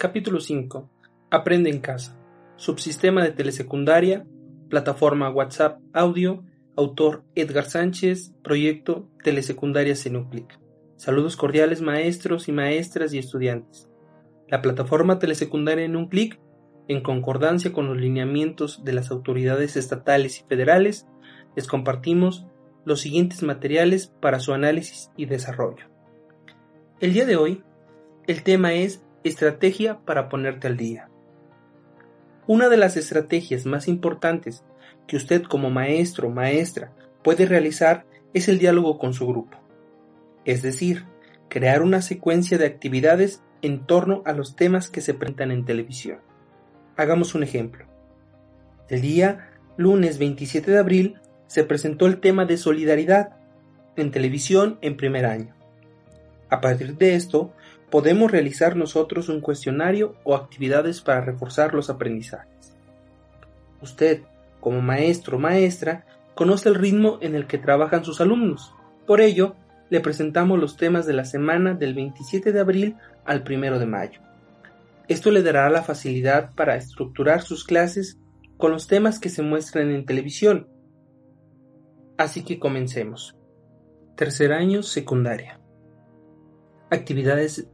Capítulo 5. Aprende en casa. Subsistema de telesecundaria. Plataforma WhatsApp Audio. Autor Edgar Sánchez. Proyecto Telesecundaria Senuclic. Saludos cordiales maestros y maestras y estudiantes. La plataforma telesecundaria en un clic, en concordancia con los lineamientos de las autoridades estatales y federales, les compartimos los siguientes materiales para su análisis y desarrollo. El día de hoy, el tema es Estrategia para ponerte al día. Una de las estrategias más importantes que usted como maestro o maestra puede realizar es el diálogo con su grupo. Es decir, crear una secuencia de actividades en torno a los temas que se presentan en televisión. Hagamos un ejemplo. El día lunes 27 de abril se presentó el tema de solidaridad en televisión en primer año. A partir de esto, podemos realizar nosotros un cuestionario o actividades para reforzar los aprendizajes. Usted, como maestro o maestra, conoce el ritmo en el que trabajan sus alumnos. Por ello, le presentamos los temas de la semana del 27 de abril al 1 de mayo. Esto le dará la facilidad para estructurar sus clases con los temas que se muestran en televisión. Así que comencemos. Tercer año secundaria. Actividades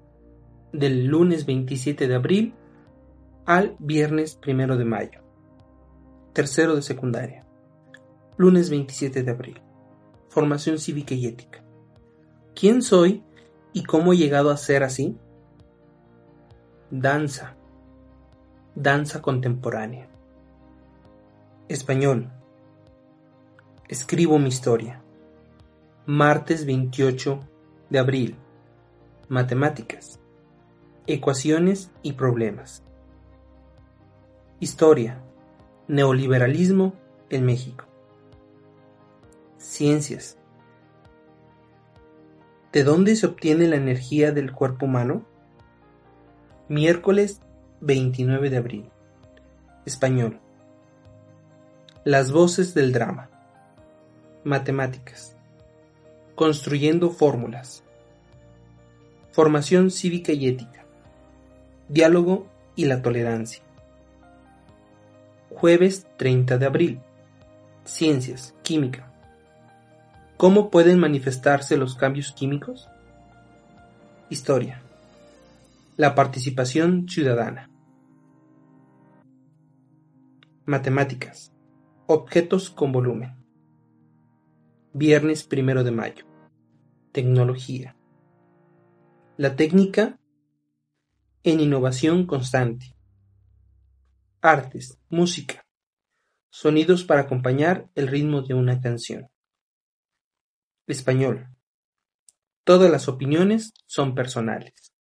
del lunes 27 de abril al viernes 1 de mayo. Tercero de secundaria. Lunes 27 de abril. Formación cívica y ética. ¿Quién soy y cómo he llegado a ser así? Danza. Danza contemporánea. Español. Escribo mi historia. Martes 28 de abril. Matemáticas ecuaciones y problemas. Historia. Neoliberalismo en México. Ciencias. ¿De dónde se obtiene la energía del cuerpo humano? Miércoles 29 de abril. Español. Las voces del drama. Matemáticas. Construyendo fórmulas. Formación cívica y ética diálogo y la tolerancia. Jueves 30 de abril. Ciencias, química. ¿Cómo pueden manifestarse los cambios químicos? Historia. La participación ciudadana. Matemáticas. Objetos con volumen. Viernes 1 de mayo. Tecnología. La técnica en innovación constante. Artes, música, sonidos para acompañar el ritmo de una canción. Español. Todas las opiniones son personales.